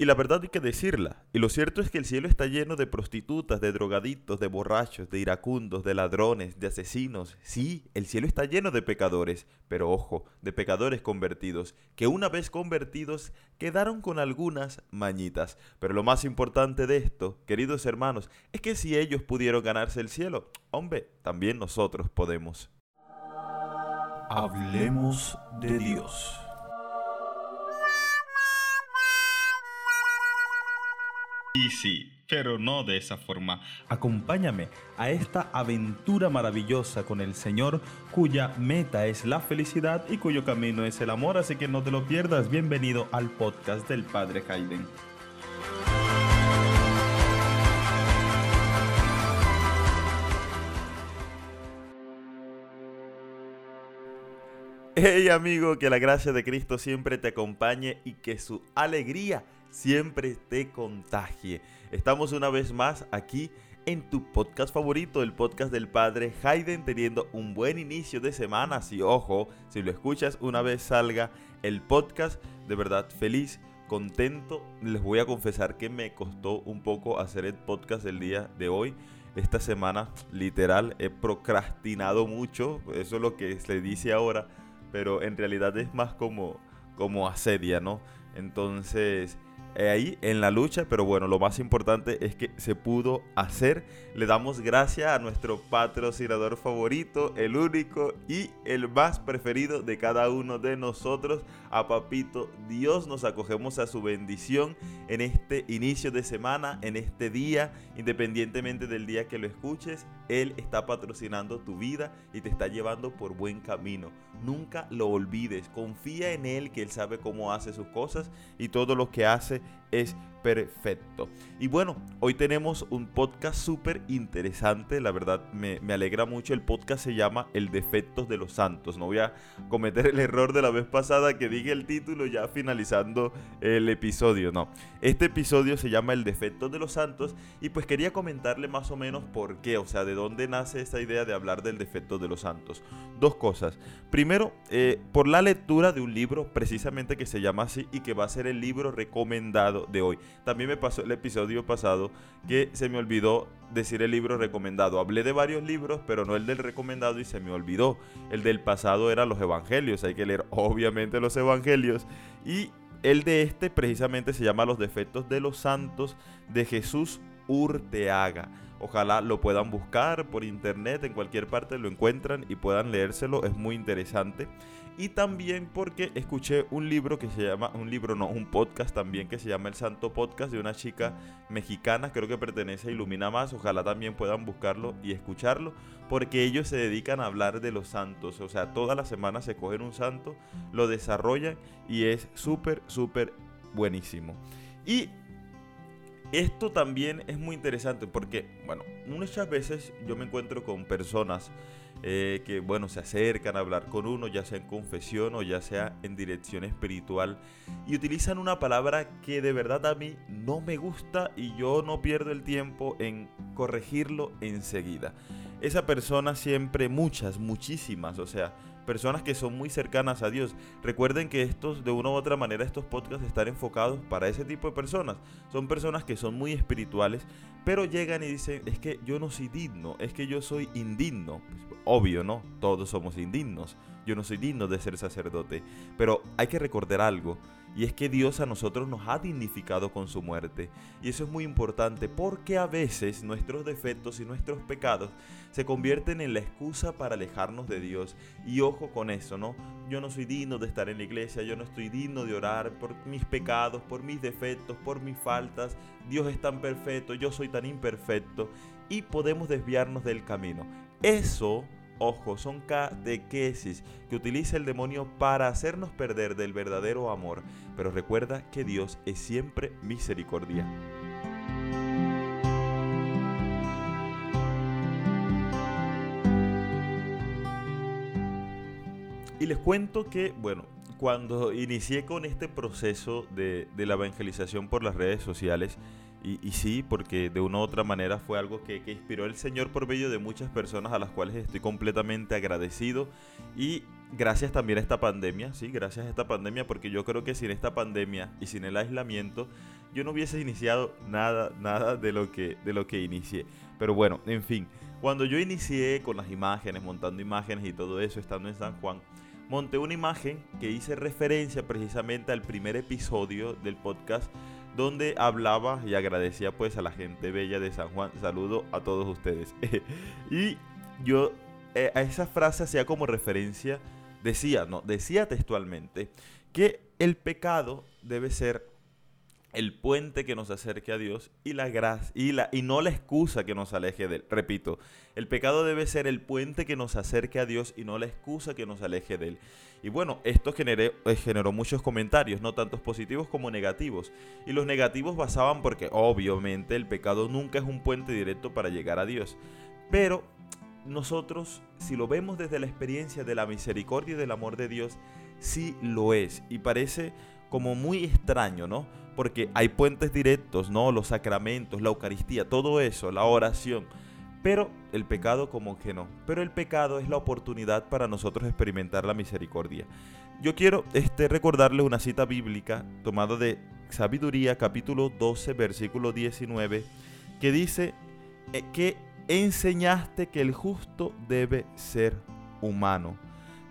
Y la verdad hay que decirla. Y lo cierto es que el cielo está lleno de prostitutas, de drogaditos, de borrachos, de iracundos, de ladrones, de asesinos. Sí, el cielo está lleno de pecadores. Pero ojo, de pecadores convertidos, que una vez convertidos quedaron con algunas mañitas. Pero lo más importante de esto, queridos hermanos, es que si ellos pudieron ganarse el cielo, hombre, también nosotros podemos. Hablemos de Dios. Y sí, pero no de esa forma. Acompáñame a esta aventura maravillosa con el Señor, cuya meta es la felicidad y cuyo camino es el amor, así que no te lo pierdas. Bienvenido al podcast del Padre Hayden. Hey amigo, que la gracia de Cristo siempre te acompañe y que su alegría siempre te contagie. Estamos una vez más aquí en tu podcast favorito, el podcast del padre Hayden, teniendo un buen inicio de semana. Si ojo, si lo escuchas una vez salga el podcast, de verdad feliz, contento. Les voy a confesar que me costó un poco hacer el podcast el día de hoy. Esta semana, literal, he procrastinado mucho. Eso es lo que se dice ahora. Pero en realidad es más como, como asedia, ¿no? Entonces ahí en la lucha, pero bueno, lo más importante es que se pudo hacer. Le damos gracias a nuestro patrocinador favorito, el único y el más preferido de cada uno de nosotros, a Papito Dios. Nos acogemos a su bendición en este inicio de semana, en este día, independientemente del día que lo escuches. Él está patrocinando tu vida y te está llevando por buen camino. Nunca lo olvides, confía en Él que Él sabe cómo hace sus cosas y todo lo que hace es perfecto. Y bueno, hoy tenemos un podcast súper interesante, la verdad me, alegra mucho. El podcast se llama El Defectos de los Santos. No voy a cometer el error de la vez pasada que dije el título ya finalizando el episodio, no. Este episodio se llama El Defectos de los Santos y pues quería comentarle más o menos por qué, o sea, de dónde nace esta idea de hablar del defecto de los santos. Dos cosas. Primero, eh, por la lectura de un libro precisamente que se llama así y que va a ser el libro recomendado de hoy. También me pasó el episodio pasado que se me olvidó decir el libro recomendado. Hablé de varios libros, pero no el del recomendado y se me olvidó. El del pasado era los evangelios. Hay que leer obviamente los evangelios. Y el de este precisamente se llama Los defectos de los santos de Jesús Urteaga. Ojalá lo puedan buscar por internet, en cualquier parte lo encuentran y puedan leérselo, es muy interesante y también porque escuché un libro que se llama, un libro no, un podcast también que se llama El Santo Podcast de una chica mexicana, creo que pertenece a Ilumina Más, ojalá también puedan buscarlo y escucharlo, porque ellos se dedican a hablar de los santos, o sea, toda la semana se cogen un santo, lo desarrollan y es súper, súper buenísimo. Y esto también es muy interesante porque, bueno, muchas veces yo me encuentro con personas eh, que, bueno, se acercan a hablar con uno, ya sea en confesión o ya sea en dirección espiritual, y utilizan una palabra que de verdad a mí no me gusta y yo no pierdo el tiempo en corregirlo enseguida. Esa persona siempre, muchas, muchísimas, o sea, personas que son muy cercanas a Dios. Recuerden que estos, de una u otra manera, estos podcasts están enfocados para ese tipo de personas. Son personas que son muy espirituales, pero llegan y dicen, es que yo no soy digno, es que yo soy indigno. Pues, obvio, ¿no? Todos somos indignos. Yo no soy digno de ser sacerdote. Pero hay que recordar algo. Y es que Dios a nosotros nos ha dignificado con su muerte. Y eso es muy importante porque a veces nuestros defectos y nuestros pecados se convierten en la excusa para alejarnos de Dios. Y ojo con eso, ¿no? Yo no soy digno de estar en la iglesia, yo no estoy digno de orar por mis pecados, por mis defectos, por mis faltas. Dios es tan perfecto, yo soy tan imperfecto. Y podemos desviarnos del camino. Eso Ojo, son catequesis que utiliza el demonio para hacernos perder del verdadero amor. Pero recuerda que Dios es siempre misericordia. Y les cuento que, bueno, cuando inicié con este proceso de, de la evangelización por las redes sociales, y, sí, porque de una u otra manera fue algo que, que, inspiró el Señor por medio de muchas personas a las cuales estoy completamente agradecido. Y gracias también a esta pandemia, sí, gracias a esta pandemia, porque yo creo que sin esta pandemia y sin el aislamiento, yo no hubiese iniciado nada, nada de lo que, de lo que inicié. Pero bueno, en fin, cuando yo inicié con las imágenes, montando imágenes y todo eso, estando en San Juan, monté una imagen que hice referencia precisamente al primer episodio del podcast donde hablaba y agradecía pues a la gente bella de San Juan. Saludo a todos ustedes. y yo eh, a esa frase hacía como referencia, decía, no, decía textualmente que el pecado debe ser el puente que nos acerque a Dios y la gracia y la y no la excusa que nos aleje de él. Repito, el pecado debe ser el puente que nos acerque a Dios y no la excusa que nos aleje de él. Y bueno, esto eh, generó muchos comentarios, no tantos positivos como negativos. Y los negativos basaban porque obviamente el pecado nunca es un puente directo para llegar a Dios. Pero nosotros, si lo vemos desde la experiencia de la misericordia y del amor de Dios, sí lo es. Y parece como muy extraño, ¿no? Porque hay puentes directos, ¿no? Los sacramentos, la Eucaristía, todo eso, la oración. Pero el pecado como que no. Pero el pecado es la oportunidad para nosotros experimentar la misericordia. Yo quiero este, recordarle una cita bíblica tomada de Sabiduría capítulo 12 versículo 19 que dice eh, que enseñaste que el justo debe ser humano.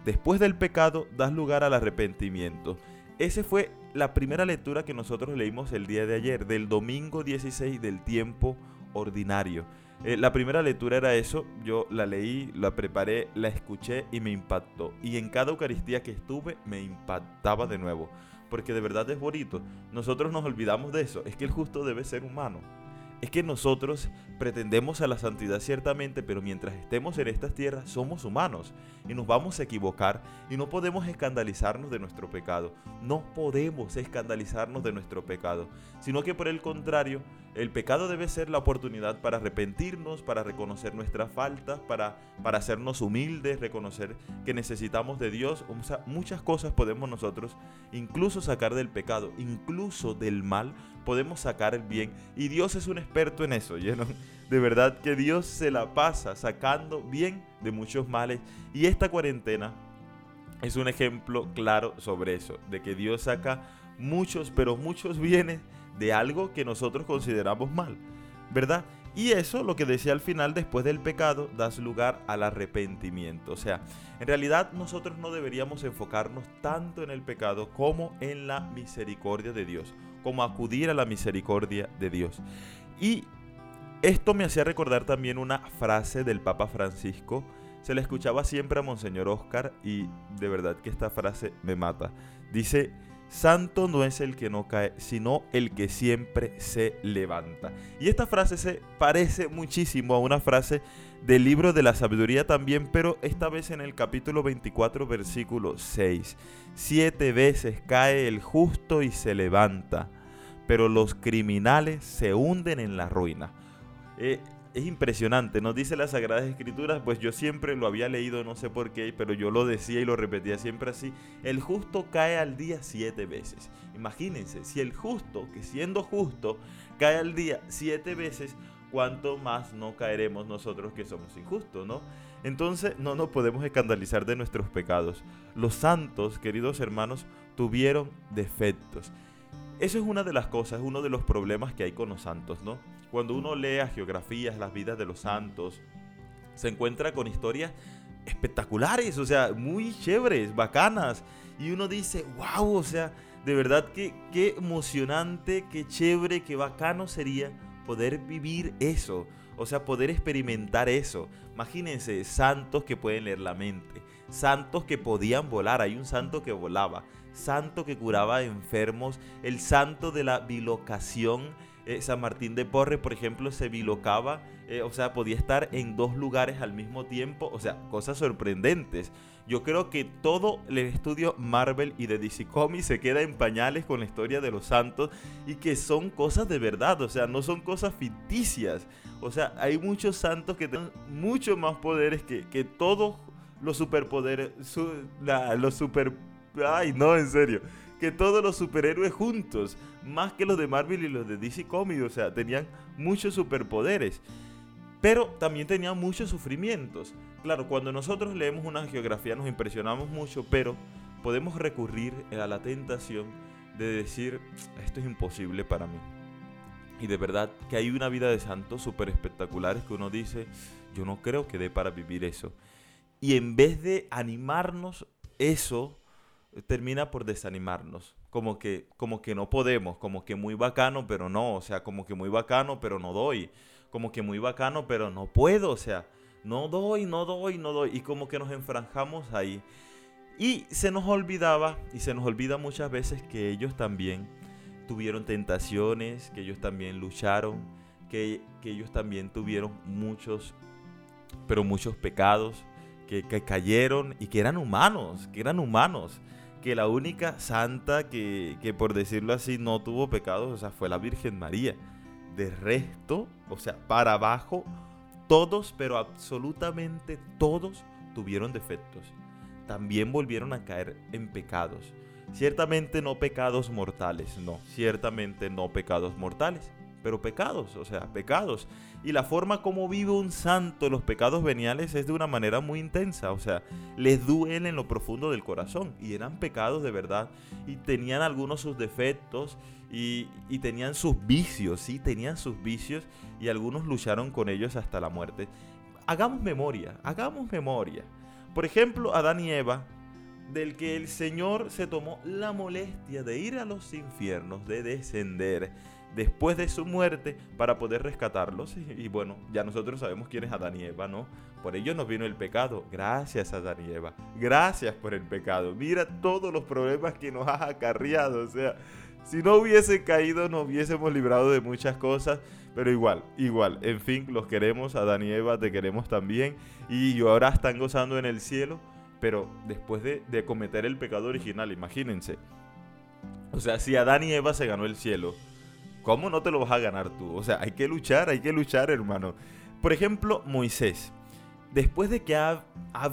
Después del pecado das lugar al arrepentimiento. Esa fue la primera lectura que nosotros leímos el día de ayer, del domingo 16 del tiempo ordinario. Eh, la primera lectura era eso, yo la leí, la preparé, la escuché y me impactó. Y en cada Eucaristía que estuve me impactaba de nuevo, porque de verdad es bonito. Nosotros nos olvidamos de eso, es que el justo debe ser humano es que nosotros pretendemos a la santidad ciertamente, pero mientras estemos en estas tierras somos humanos y nos vamos a equivocar y no podemos escandalizarnos de nuestro pecado. No podemos escandalizarnos de nuestro pecado, sino que por el contrario, el pecado debe ser la oportunidad para arrepentirnos, para reconocer nuestras faltas, para, para hacernos humildes, reconocer que necesitamos de Dios. muchas cosas podemos nosotros incluso sacar del pecado, incluso del mal, podemos sacar el bien. Y Dios es un experto en eso, lleno. De verdad que Dios se la pasa sacando bien de muchos males. Y esta cuarentena es un ejemplo claro sobre eso, de que Dios saca muchos, pero muchos bienes de algo que nosotros consideramos mal, ¿verdad? Y eso, lo que decía al final, después del pecado, das lugar al arrepentimiento. O sea, en realidad nosotros no deberíamos enfocarnos tanto en el pecado como en la misericordia de Dios, como acudir a la misericordia de Dios. Y esto me hacía recordar también una frase del Papa Francisco. Se la escuchaba siempre a Monseñor Oscar y de verdad que esta frase me mata. Dice, Santo no es el que no cae, sino el que siempre se levanta. Y esta frase se parece muchísimo a una frase del libro de la sabiduría también, pero esta vez en el capítulo 24, versículo 6. Siete veces cae el justo y se levanta, pero los criminales se hunden en la ruina. Eh, es impresionante, nos dice las Sagradas Escrituras, pues yo siempre lo había leído, no sé por qué, pero yo lo decía y lo repetía siempre así, el justo cae al día siete veces. Imagínense, si el justo, que siendo justo, cae al día siete veces, ¿cuánto más no caeremos nosotros que somos injustos, no? Entonces no nos podemos escandalizar de nuestros pecados. Los santos, queridos hermanos, tuvieron defectos. Eso es una de las cosas, uno de los problemas que hay con los santos, ¿no? Cuando uno lee a geografías, las vidas de los santos, se encuentra con historias espectaculares, o sea, muy chéveres, bacanas. Y uno dice, wow, o sea, de verdad que qué emocionante, qué chévere, qué bacano sería poder vivir eso. O sea, poder experimentar eso. Imagínense, santos que pueden leer la mente, santos que podían volar. Hay un santo que volaba, santo que curaba enfermos, el santo de la bilocación eh, San Martín de Porres, por ejemplo, se bilocaba, eh, o sea, podía estar en dos lugares al mismo tiempo, o sea, cosas sorprendentes. Yo creo que todo el estudio Marvel y de DC Comics se queda en pañales con la historia de los santos y que son cosas de verdad, o sea, no son cosas ficticias. O sea, hay muchos santos que tienen mucho más poderes que, que todos los superpoderes, los super... Ay, no, en serio que todos los superhéroes juntos, más que los de Marvel y los de DC Comics, o sea, tenían muchos superpoderes, pero también tenían muchos sufrimientos. Claro, cuando nosotros leemos una geografía nos impresionamos mucho, pero podemos recurrir a la tentación de decir, esto es imposible para mí. Y de verdad que hay una vida de santos súper espectaculares que uno dice, yo no creo que dé para vivir eso. Y en vez de animarnos, eso termina por desanimarnos. Como que, como que no podemos, como que muy bacano, pero no. O sea, como que muy bacano, pero no doy. Como que muy bacano, pero no puedo. O sea, no doy, no doy, no doy. Y como que nos enfranjamos ahí. Y se nos olvidaba, y se nos olvida muchas veces que ellos también tuvieron tentaciones, que ellos también lucharon, que, ellos también tuvieron muchos, pero muchos pecados, que, que, cayeron y que eran humanos, que eran humanos. Que la única santa que, que, por decirlo así, no tuvo pecados, o sea, fue la Virgen María. De resto, o sea, para abajo, todos, pero absolutamente todos tuvieron defectos. También volvieron a caer en pecados. Ciertamente no pecados mortales, no, ciertamente no pecados mortales, pero pecados, o sea, pecados. Y la forma como vive un santo los pecados veniales es de una manera muy intensa, o sea, les duelen en lo profundo del corazón y eran pecados de verdad y tenían algunos sus defectos y, y tenían sus vicios, sí, tenían sus vicios y algunos lucharon con ellos hasta la muerte. Hagamos memoria, hagamos memoria. Por ejemplo, Adán y Eva del que el Señor se tomó la molestia de ir a los infiernos, de descender después de su muerte para poder rescatarlos. Y, bueno, ya nosotros sabemos quién es Adán y Eva, ¿no? Por ello nos vino el pecado. Gracias Adán y Eva. Gracias por el pecado. Mira todos los problemas que nos has acarreado. O sea, si no hubiese caído, nos hubiésemos librado de muchas cosas. Pero igual, igual. En fin, los queremos. Adán y Eva te queremos también. Y ahora están gozando en el cielo pero después de, cometer el pecado original, imagínense. O sea, si Adán y Eva se ganó el cielo, ¿cómo no te lo vas a ganar tú? O sea, hay que luchar, hay que luchar, hermano. Por ejemplo, Moisés. Después de que ha,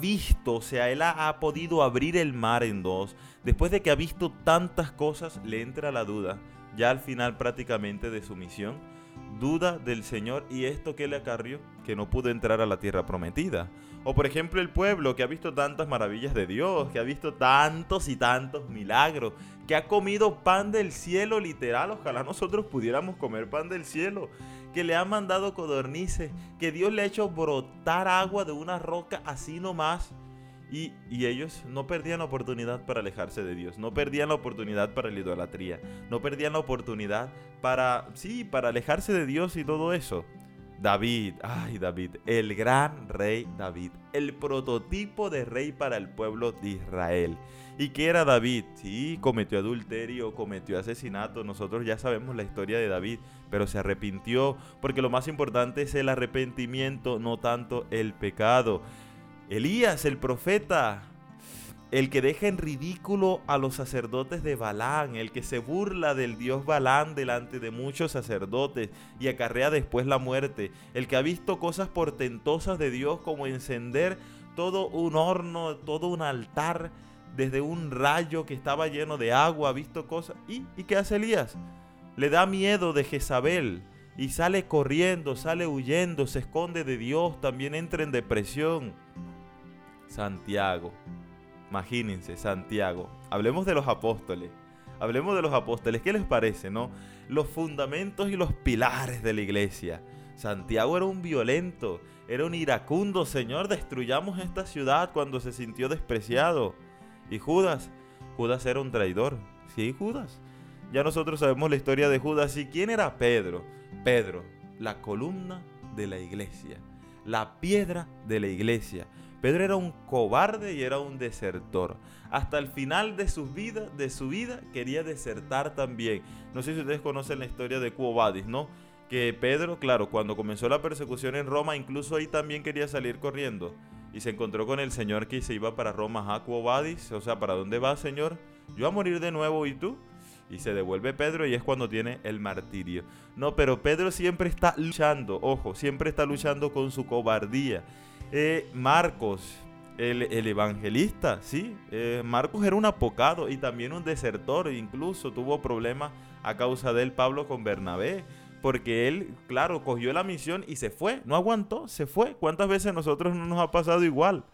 visto, o sea, él ha, ha, podido abrir el mar en dos, después de que ha visto tantas cosas, le entra la duda, ya al final prácticamente de su misión, duda del Señor y esto que le acarrió, que no pudo entrar a la tierra prometida. O por ejemplo el pueblo que ha visto tantas maravillas de Dios, que ha visto tantos y tantos milagros, que ha comido pan del cielo literal, ojalá nosotros pudiéramos comer pan del cielo, que le ha mandado codornices, que Dios le ha hecho brotar agua de una roca así nomás. Y, y, ellos no perdían la oportunidad para alejarse de Dios, no perdían la oportunidad para la idolatría, no perdían la oportunidad para, sí, para alejarse de Dios y todo eso. David, ay David, el gran rey David, el prototipo de rey para el pueblo de Israel. ¿Y qué era David? Sí, cometió adulterio, cometió asesinato, nosotros ya sabemos la historia de David, pero se arrepintió, porque lo más importante es el arrepentimiento, no tanto el pecado. Elías, el profeta, el que deja en ridículo a los sacerdotes de Balán, el que se burla del dios Balán delante de muchos sacerdotes y acarrea después la muerte, el que ha visto cosas portentosas de Dios como encender todo un horno, todo un altar desde un rayo que estaba lleno de agua, ha visto cosas. ¿Y, ¿Y qué hace Elías? Le da miedo de Jezabel y sale corriendo, sale huyendo, se esconde de Dios, también entra en depresión. Santiago, Imagínense, Santiago. Hablemos de los apóstoles. Hablemos de los apóstoles. ¿Qué les parece, no? Los fundamentos y los pilares de la iglesia. Santiago era un violento, era un iracundo. Señor, destruyamos esta ciudad cuando se sintió despreciado. Y Judas, Judas era un traidor. Sí, Judas. Ya nosotros sabemos la historia de Judas. ¿Y quién era Pedro? Pedro, la columna de la iglesia, la piedra de la iglesia. Pedro era un cobarde y era un desertor. Hasta el final de su vida, de su vida quería desertar también. No sé si ustedes conocen la historia de Quo ¿no? Que Pedro, claro, cuando comenzó la persecución en Roma, incluso ahí también quería salir corriendo. Y se encontró con el Señor que se iba para Roma. a Quo O sea, ¿para dónde va, Señor? Yo a morir de nuevo y tú. Y se devuelve Pedro y es cuando tiene el martirio. No, pero Pedro siempre está luchando, ojo, siempre está luchando con su cobardía. Eh, Marcos, el, evangelista, sí, eh, Marcos era un apocado y también un desertor, incluso tuvo problemas a causa de él Pablo con Bernabé, porque él, claro, cogió la misión y se fue, no aguantó, se fue. ¿Cuántas veces a nosotros no nos ha pasado igual?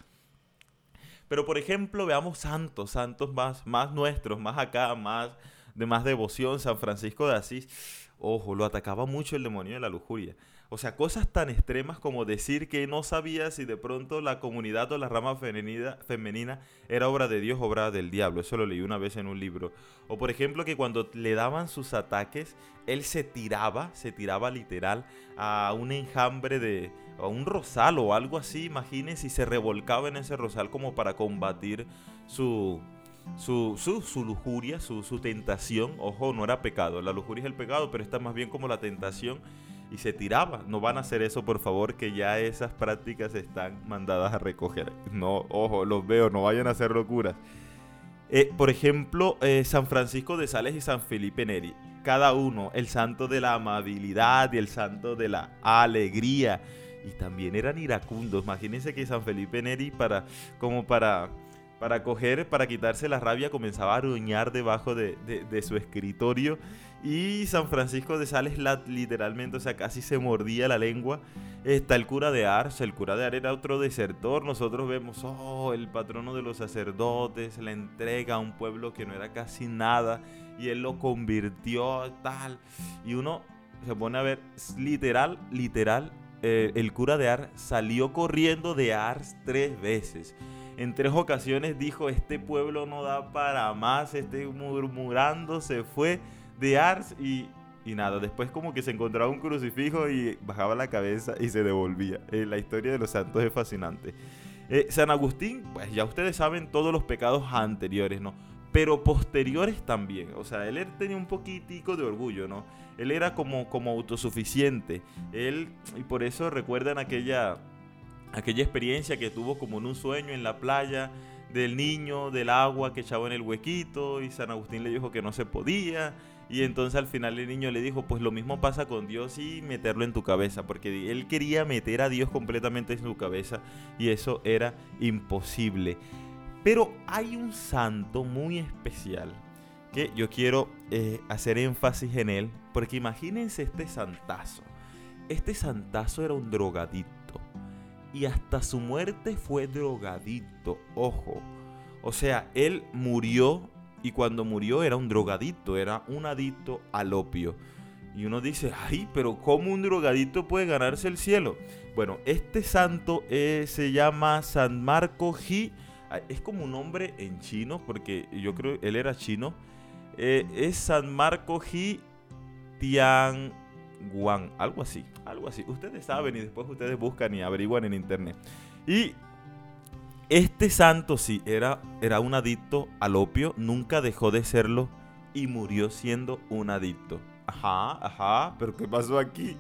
Pero por ejemplo, veamos santos, santos más, más nuestros, más acá, más de más devoción, San Francisco de Asís, ojo, lo atacaba mucho el demonio de la lujuria. O sea, cosas tan extremas como decir que no sabía si de pronto la comunidad o la rama femenina, era obra de Dios obra del diablo. Eso lo leí una vez en un libro. O por ejemplo que cuando le daban sus ataques, él se tiraba, se tiraba literal a un enjambre de, a un rosal o algo así, imagínense, y se revolcaba en ese rosal como para combatir su, su, su, lujuria, su, su, tentación. Ojo, no era pecado, la lujuria es el pecado, pero está más bien como la tentación y se tiraba. No van a hacer eso, por favor, que ya esas prácticas están mandadas a recoger. No, ojo, los veo, no vayan a hacer locuras. Eh, por ejemplo, eh, San Francisco de Sales y San Felipe Neri. Cada uno, el santo de la amabilidad y el santo de la alegría. Y también eran iracundos. Imagínense que San Felipe Neri, para, como para para coger, para quitarse la rabia, comenzaba a aruñar debajo de, su escritorio. Y San Francisco de Sales literalmente, o sea, casi se mordía la lengua. Está el cura de Ars, el cura de Ars era otro desertor. Nosotros vemos, oh, el patrono de los sacerdotes, la entrega a un pueblo que no era casi nada. Y él lo convirtió tal. Y uno se pone a ver, literal, literal, eh, el cura de Ars salió corriendo de Ars tres veces en tres ocasiones dijo, este pueblo no da para más, este murmurando se fue de Ars y, nada, después como que se encontraba un crucifijo y bajaba la cabeza y se devolvía. Eh, la historia de los santos es fascinante. Eh, San Agustín, pues ya ustedes saben todos los pecados anteriores, ¿no? Pero posteriores también. O sea, él tenía un poquitico de orgullo, ¿no? Él era como, como autosuficiente. Él, y por eso recuerdan aquella aquella experiencia que tuvo como en un sueño en la playa del niño, del agua que echaba en el huequito y San Agustín le dijo que no se podía y entonces al final el niño le dijo pues lo mismo pasa con Dios y meterlo en tu cabeza porque él quería meter a Dios completamente en su cabeza y eso era imposible. Pero hay un santo muy especial que yo quiero eh, hacer énfasis en él porque imagínense este santazo. Este santazo era un drogadito y hasta su muerte fue drogadito, ojo. O sea, él murió y cuando murió era un drogadito, era un adicto al opio. Y uno dice, ay, pero ¿cómo un drogadito puede ganarse el cielo? Bueno, este santo eh, se llama San Marco Ji. Ah, es como un nombre en chino, porque yo creo él era chino. Eh, es San Marco Ji Tian Algo así, algo así. Ustedes saben y después ustedes buscan y averiguan en internet. Y este santo sí, era, era un adicto al opio, nunca dejó de serlo y murió siendo un adicto. Ajá, ajá, pero ¿qué pasó aquí?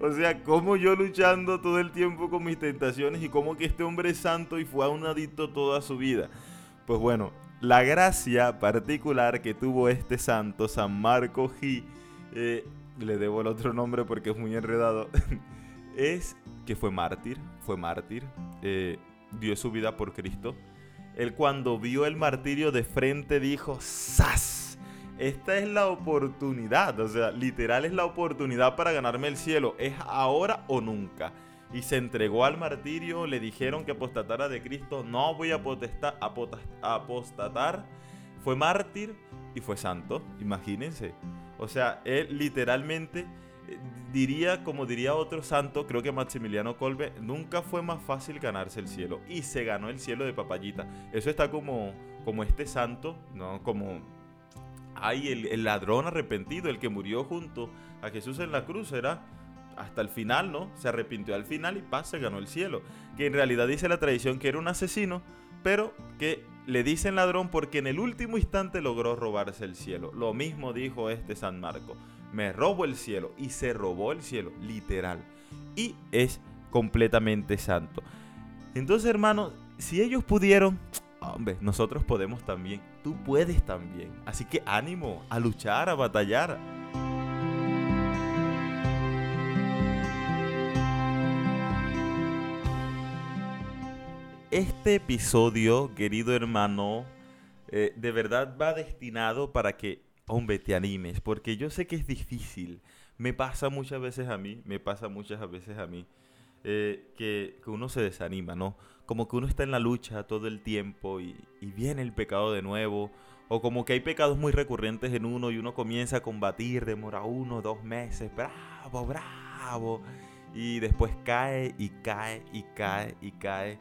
O sea, como yo luchando todo el tiempo con mis tentaciones y como que este hombre es santo y fue un adicto toda su vida. Pues bueno, la gracia particular que tuvo este santo, San Marco G, eh, le debo el otro nombre porque es muy enredado, es que fue mártir, fue mártir, eh, dio su vida por Cristo. Él cuando vio el martirio de frente dijo, ¡Sas! Esta es la oportunidad, o sea, literal es la oportunidad para ganarme el cielo, es ahora o nunca. Y se entregó al martirio, le dijeron que apostatara de Cristo, no voy a apostatar, fue mártir y fue santo, imagínense. O sea, él literalmente eh, diría, como diría otro santo, creo que Maximiliano Colbe, nunca fue más fácil ganarse el cielo. Y se ganó el cielo de papayita. Eso está como, como este santo, ¿no? Como hay el, ladrón arrepentido, el que murió junto a Jesús en la cruz, era hasta el final, ¿no? Se arrepintió al final y se ganó el cielo. Que en realidad dice la tradición que era un asesino, pero que le dicen ladrón porque en el último instante logró robarse el cielo. Lo mismo dijo este San Marco. Me robo el cielo y se robó el cielo, literal. Y es completamente santo. Entonces, hermano, si ellos pudieron, hombre, nosotros podemos también. Tú puedes también. Así que ánimo a luchar, a batallar. Este episodio, querido hermano, eh, de verdad va destinado para que, hombre, te animes, porque yo sé que es difícil. Me pasa muchas veces a mí, me pasa muchas veces a mí, eh, que, uno se desanima, ¿no? Como que uno está en la lucha todo el tiempo y, y viene el pecado de nuevo, O como que hay pecados muy recurrentes en uno y uno comienza a combatir, demora uno, dos meses, bravo, bravo. Y después cae y cae y cae y cae.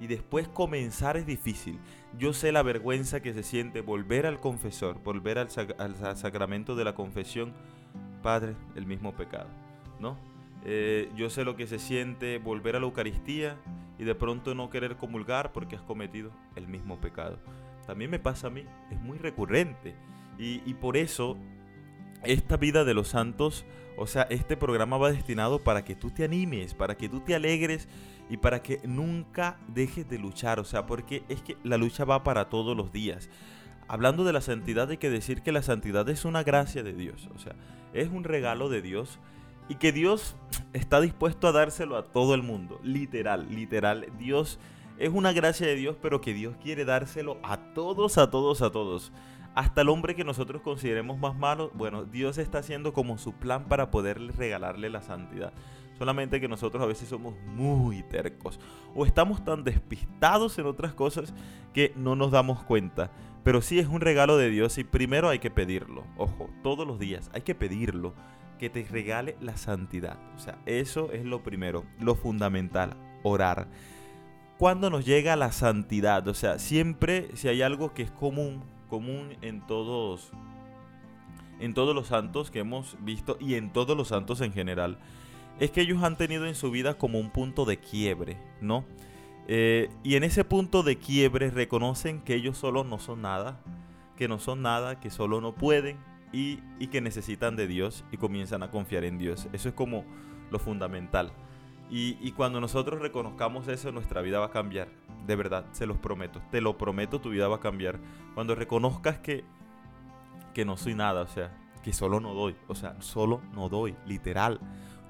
Y después comenzar es difícil. Yo sé la vergüenza que se siente volver al confesor, volver al, sacramento de la confesión. Padre, el mismo pecado, ¿no? Eh, yo sé lo que se siente volver a la Eucaristía y de pronto no querer comulgar porque has cometido el mismo pecado. También me pasa a mí, es muy recurrente. Y, y por eso esta vida de los santos, o sea, este programa va destinado para que tú te animes, para que tú te alegres y para que nunca dejes de luchar, o sea, porque es que la lucha va para todos los días. Hablando de la santidad hay que decir que la santidad es una gracia de Dios, o sea, es un regalo de Dios y que Dios está dispuesto a dárselo a todo el mundo, literal, literal. Dios es una gracia de Dios, pero que Dios quiere dárselo a todos, a todos, a todos. Hasta el hombre que nosotros consideremos más malo, bueno, Dios está haciendo como su plan para poder regalarle la santidad. Solamente que nosotros a veces somos muy tercos o estamos tan despistados en otras cosas que no nos damos cuenta. Pero sí es un regalo de Dios y primero hay que pedirlo. Ojo, todos los días hay que pedirlo que te regale la santidad. O sea, eso es lo primero, lo fundamental, orar. Cuando nos llega la santidad, o sea, siempre si hay algo que es común, común en todos en todos los santos que hemos visto y en todos los santos en general, es que ellos han tenido en su vida como un punto de quiebre, ¿no? Eh, y en ese punto de quiebre reconocen que ellos solo no son nada, que no son nada, que solo no pueden y, que necesitan de Dios y comienzan a confiar en Dios. Eso es como lo fundamental. Y, y, cuando nosotros reconozcamos eso, nuestra vida va a cambiar. De verdad, se los prometo. Te lo prometo, tu vida va a cambiar. Cuando reconozcas que, que no soy nada, o sea, que solo no doy. O sea, solo no doy, literal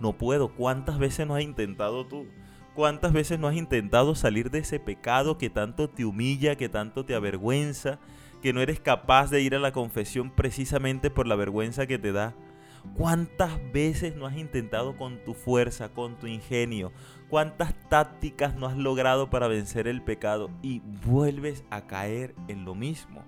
no puedo. ¿Cuántas veces no has intentado tú? ¿Cuántas veces no has intentado salir de ese pecado que tanto te humilla, que tanto te avergüenza, que no eres capaz de ir a la confesión precisamente por la vergüenza que te da? ¿Cuántas veces no has intentado con tu fuerza, con tu ingenio? ¿Cuántas tácticas no has logrado para vencer el pecado y vuelves a caer en lo mismo?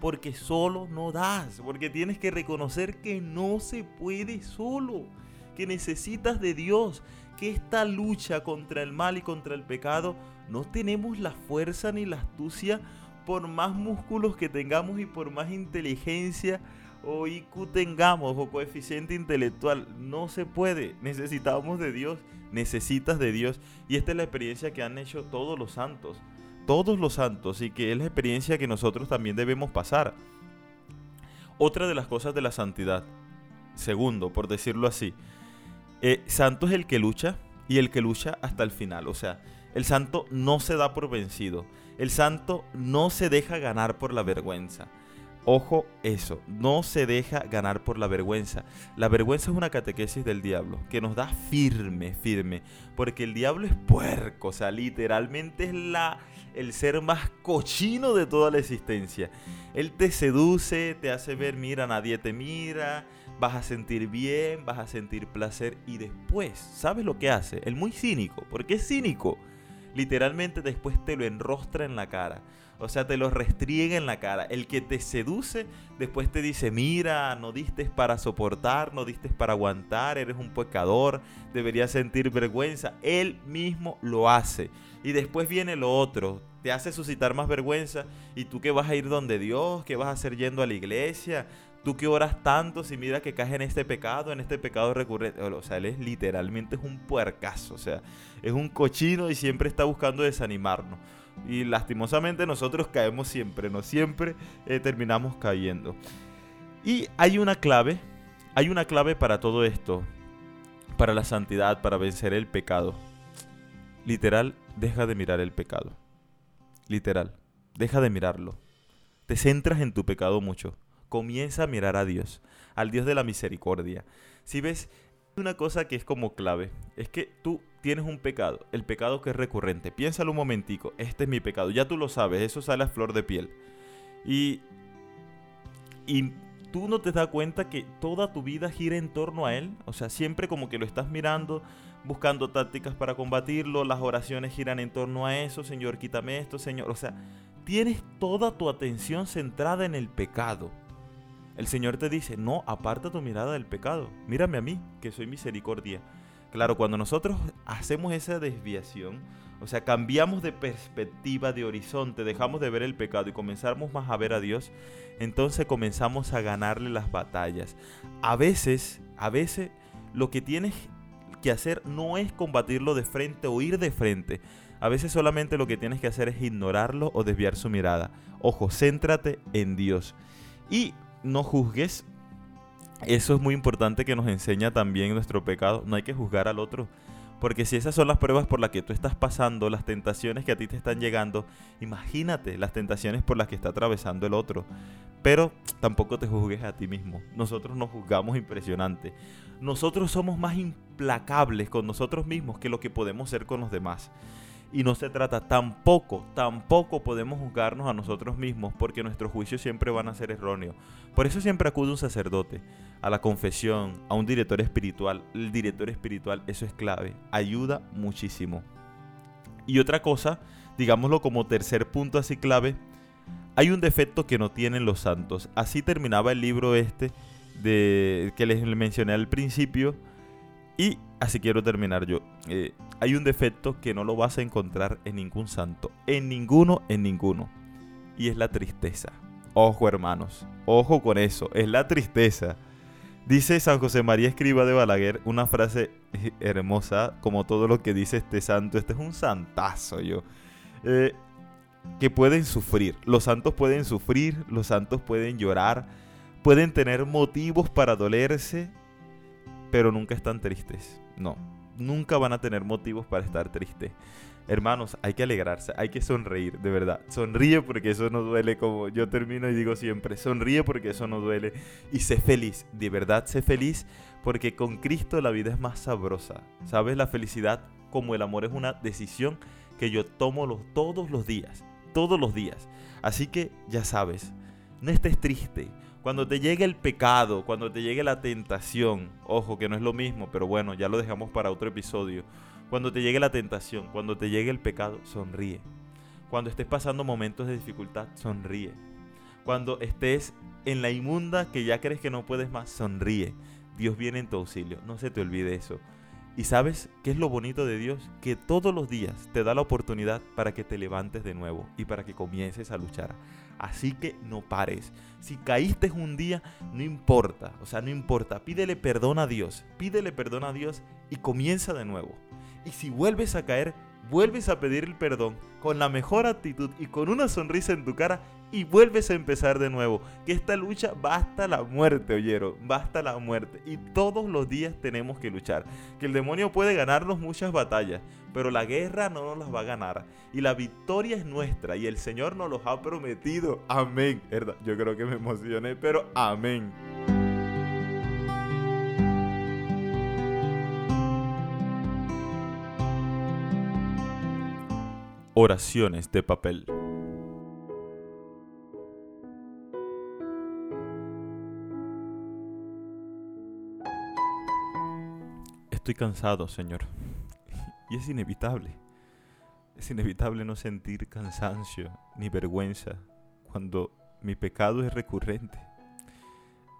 Porque solo no das, porque tienes que reconocer que no se puede solo que necesitas de Dios, que esta lucha contra el mal y contra el pecado no tenemos la fuerza ni la astucia por más músculos que tengamos y por más inteligencia o IQ tengamos o coeficiente intelectual. No se puede. Necesitamos de Dios. Necesitas de Dios. Y esta es la experiencia que han hecho todos los santos. Todos los santos. Y que es la experiencia que nosotros también debemos pasar. Otra de las cosas de la santidad. Segundo, por decirlo así. Eh, santo es el que lucha y el que lucha hasta el final. O sea, el santo no se da por vencido. El santo no se deja ganar por la vergüenza. Ojo eso, no se deja ganar por la vergüenza. La vergüenza es una catequesis del diablo que nos da firme, firme, porque el diablo es puerco, o sea, literalmente es la el ser más cochino de toda la existencia. Él te seduce, te hace ver, mira, nadie te mira, vas a sentir bien, vas a sentir placer y después, ¿sabes lo que hace? El muy cínico, porque es cínico. Literalmente después te lo enrostra en la cara. O sea, te lo restriega en la cara. El que te seduce, después te dice, mira, no diste para soportar, no diste para aguantar, eres un pecador, deberías sentir vergüenza. Él mismo lo hace. Y después viene lo otro, te hace suscitar más vergüenza. ¿Y tú que vas a ir donde Dios? ¿Qué vas a hacer yendo a la iglesia? Tú que oras tanto, si mira que caes en este pecado, en este pecado recurrente. O sea, él es literalmente es un puercazo, o sea, es un cochino y siempre está buscando desanimarnos. Y lastimosamente nosotros caemos siempre, no siempre eh, terminamos cayendo. Y hay una clave, hay una clave para todo esto, para la santidad, para vencer el pecado. Literal, deja de mirar el pecado. Literal, deja de mirarlo. Te centras en tu pecado mucho comienza a mirar a Dios, al Dios de la misericordia. Si ves, una cosa que es como clave, es que tú tienes un pecado, el pecado que es recurrente. Piénsalo un momentico, este es mi pecado, ya tú lo sabes, eso sale a flor de piel. Y, y tú no te das cuenta que toda tu vida gira en torno a Él, o sea, siempre como que lo estás mirando, buscando tácticas para combatirlo, las oraciones giran en torno a eso, Señor, quítame esto, Señor, o sea, tienes toda tu atención centrada en el pecado. El Señor te dice, no, aparta tu mirada del pecado. Mírame a mí, que soy misericordia. Claro, cuando nosotros hacemos esa desviación, o sea, cambiamos de perspectiva, de horizonte, dejamos de ver el pecado y comenzamos más a ver a Dios, entonces comenzamos a ganarle las batallas. A veces, a veces lo que tienes que hacer no es combatirlo de frente o ir de frente. A veces solamente lo que tienes que hacer es ignorarlo o desviar su mirada. Ojo, céntrate en Dios. Y no juzgues. Eso es muy importante que nos enseña también nuestro pecado. No hay que juzgar al otro. Porque si esas son las pruebas por las que tú estás pasando, las tentaciones que a ti te están llegando, imagínate las tentaciones por las que está atravesando el otro. Pero tampoco te juzgues a ti mismo. Nosotros nos juzgamos impresionante. Nosotros somos más implacables con nosotros mismos que lo que podemos ser con los demás. Y no se trata tampoco, tampoco podemos juzgarnos a nosotros mismos porque nuestros juicios siempre van a ser erróneos. Por eso siempre acude un sacerdote, a la confesión, a un director espiritual. El director espiritual, eso es clave, ayuda muchísimo. Y otra cosa, digámoslo como tercer punto así clave, hay un defecto que no tienen los santos. Así terminaba el libro este de que les mencioné al principio y así quiero terminar yo. Eh, hay un defecto que no lo vas a encontrar en ningún santo. En ninguno, en ninguno. Y es la tristeza. Ojo hermanos, ojo con eso, es la tristeza. Dice San José María Escriba de Balaguer una frase hermosa, como todo lo que dice este santo. Este es un santazo yo. Eh, que pueden sufrir. Los santos pueden sufrir, los santos pueden llorar, pueden tener motivos para dolerse, pero nunca están tristes. No, nunca van a tener motivos para estar tristes. Hermanos, hay que alegrarse, hay que sonreír, de verdad. Sonríe porque eso no duele, como yo termino y digo siempre. Sonríe porque eso no duele. Y sé feliz, de verdad sé feliz, porque con Cristo la vida es más sabrosa. ¿Sabes? La felicidad, como el amor, es una decisión que yo tomo los, todos los días. Todos los días. Así que ya sabes, no estés triste, cuando te llegue el pecado, cuando te llegue la tentación, ojo que no es lo mismo, pero bueno, ya lo dejamos para otro episodio. Cuando te llegue la tentación, cuando te llegue el pecado, sonríe. Cuando estés pasando momentos de dificultad, sonríe. Cuando estés en la inmunda que ya crees que no puedes más, sonríe. Dios viene en tu auxilio, no se te olvide eso. Y sabes qué es lo bonito de Dios? Que todos los días te da la oportunidad para que te levantes de nuevo y para que comiences a luchar. Así que no pares. Si caíste un día, no importa. O sea, no importa. Pídele perdón a Dios. Pídele perdón a Dios y comienza de nuevo. Y si vuelves a caer, vuelves a pedir el perdón con la mejor actitud y con una sonrisa en tu cara y vuelves a empezar de nuevo. Que esta lucha va hasta la muerte, oyeron, va hasta la muerte. Y todos los días tenemos que luchar. Que el demonio puede ganarnos muchas batallas, pero la guerra no nos las va a ganar. Y la victoria es nuestra y el Señor nos los ha prometido. Amén. Yo creo que me emocioné, pero amén. Oraciones de papel. Estoy cansado, Señor. Y es inevitable. Es inevitable no sentir cansancio ni vergüenza cuando mi pecado es recurrente.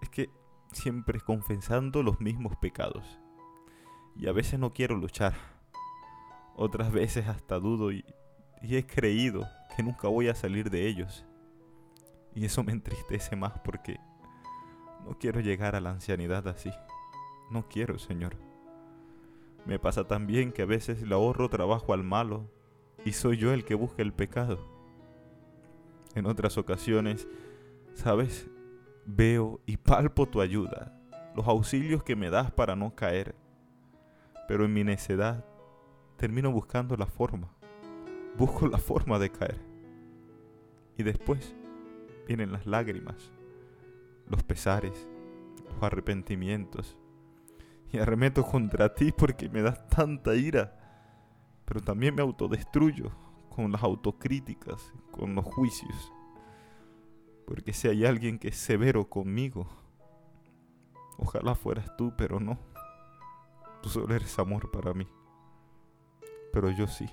Es que siempre confesando los mismos pecados. Y a veces no quiero luchar. Otras veces hasta dudo y, y he creído que nunca voy a salir de ellos. Y eso me entristece más porque no quiero llegar a la ancianidad así. No quiero, Señor. Me pasa también que a veces le ahorro trabajo al malo y soy yo el que busca el pecado. En otras ocasiones, sabes, veo y palpo tu ayuda, los auxilios que me das para no caer. Pero en mi necedad termino buscando la forma, busco la forma de caer. Y después vienen las lágrimas, los pesares, los arrepentimientos y arremeto contra ti porque me das tanta ira, pero también me autodestruyo con las autocríticas, con los juicios. Porque si hay alguien que es severo conmigo, ojalá fueras tú, pero no. Tú solo eres amor para mí. Pero yo sí.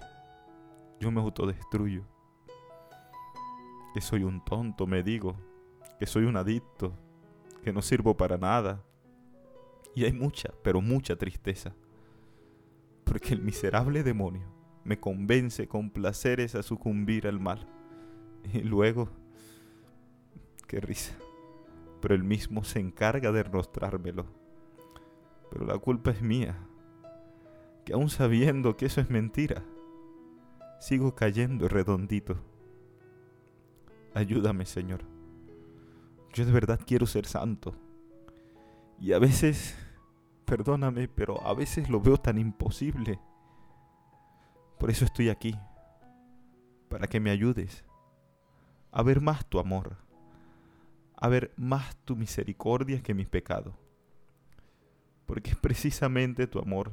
Yo me autodestruyo. que soy un tonto, me digo, que soy un adicto, que no sirvo para nada. Y hay mucha, pero mucha tristeza. Porque el miserable demonio me convence con placeres a sucumbir al mal. Y luego, qué risa, pero él mismo se encarga de mostrármelo. Pero la culpa es mía, que aún sabiendo que eso es mentira, sigo cayendo redondito. Ayúdame, Señor. Yo de verdad quiero ser santo. Y a veces, perdóname, pero a veces lo veo tan imposible. Por eso estoy aquí, para que me ayudes a ver más tu amor, a ver más tu misericordia que mis pecados. Porque es precisamente tu amor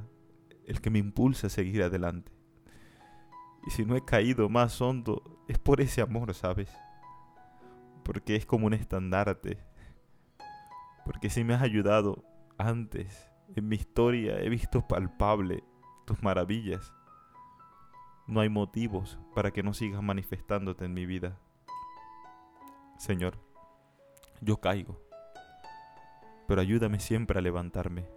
el que me impulsa a seguir adelante. Y si no he caído más hondo, es por ese amor, ¿sabes? Porque es como un estandarte. Porque si me has ayudado antes, en mi historia he visto palpable tus maravillas. No hay motivos para que no sigas manifestándote en mi vida. Señor, yo caigo, pero ayúdame siempre a levantarme.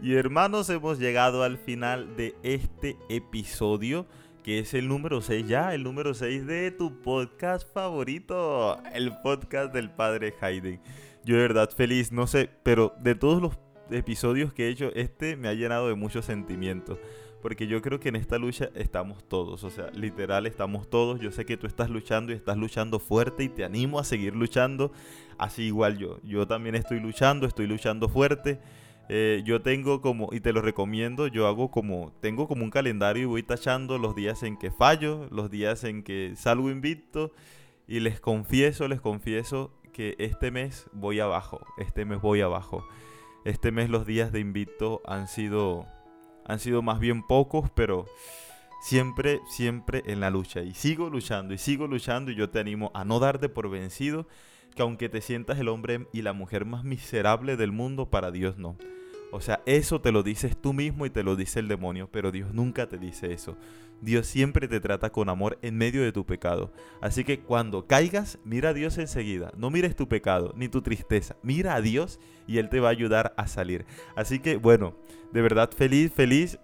Y hermanos, hemos llegado al final de este episodio, que es el número 6 ya, el número 6 de tu podcast favorito, el podcast del padre Hayden. Yo de verdad feliz, no sé, pero de todos los episodios que he hecho, este me ha llenado de muchos sentimientos. Porque yo creo que en esta lucha estamos todos, o sea, literal estamos todos. Yo sé que tú estás luchando y estás luchando fuerte y te animo a seguir luchando. Así igual yo, yo también estoy luchando, estoy luchando fuerte. Eh, yo tengo como, y te lo recomiendo, yo hago como, tengo como un calendario y voy tachando los días en que fallo, los días en que salgo invicto. Y les confieso, les confieso que este mes voy abajo, este mes voy abajo. Este mes los días de invicto han sido, han sido más bien pocos, pero siempre, siempre en la lucha. Y sigo luchando, y sigo luchando, y yo te animo a no darte por vencido, que aunque te sientas el hombre y la mujer más miserable del mundo, para Dios no. O sea, eso te lo dices tú mismo y te lo dice el demonio, pero Dios nunca te dice eso. Dios siempre te trata con amor en medio de tu pecado. Así que cuando caigas, mira a Dios enseguida. No mires tu pecado ni tu tristeza. Mira a Dios y Él te va a ayudar a salir. Así que bueno, de verdad feliz, feliz.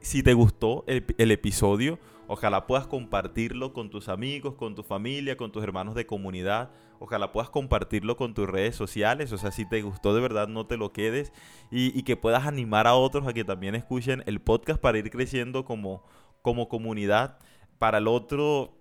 Si te gustó el, el episodio, Ojalá puedas compartirlo con tus amigos, con tu familia, con tus hermanos de comunidad. Ojalá puedas compartirlo con tus redes sociales. O sea, si te gustó de verdad, no te lo quedes. Y, que puedas animar a otros a que también escuchen el podcast para ir creciendo como, como comunidad. Para el otro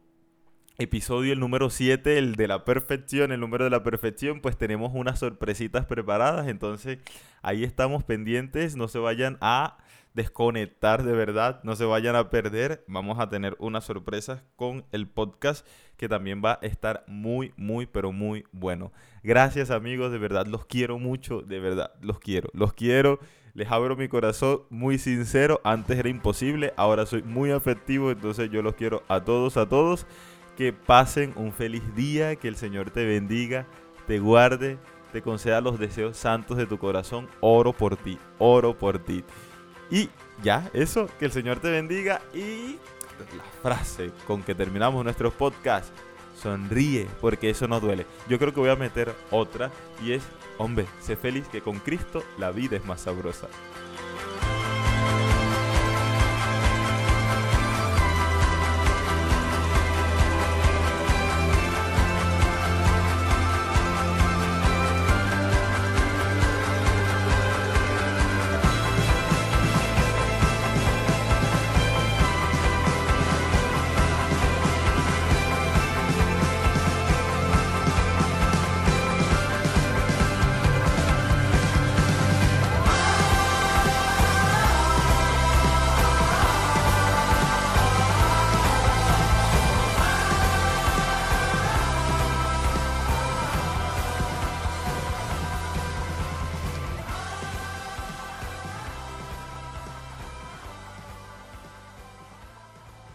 episodio, el número 7, el de la perfección, el número de la perfección, pues tenemos unas sorpresitas preparadas. Entonces, ahí estamos pendientes. No se vayan a desconectar de verdad, no se vayan a perder. Vamos a tener unas sorpresas con el podcast que también va a estar muy, muy, pero muy bueno. Gracias amigos, de verdad los quiero mucho, de verdad los quiero, los quiero. Les abro mi corazón muy sincero. Antes era imposible, ahora soy muy afectivo, entonces yo los quiero a todos, a todos. Que pasen un feliz día, que el Señor te bendiga, te guarde, te conceda los deseos santos de tu corazón. Oro por ti, oro por ti. Y ya, eso, que el Señor te bendiga y la frase con que terminamos nuestros podcasts, sonríe porque eso no duele. Yo creo que voy a meter otra y es, hombre, sé feliz que con Cristo la vida es más sabrosa.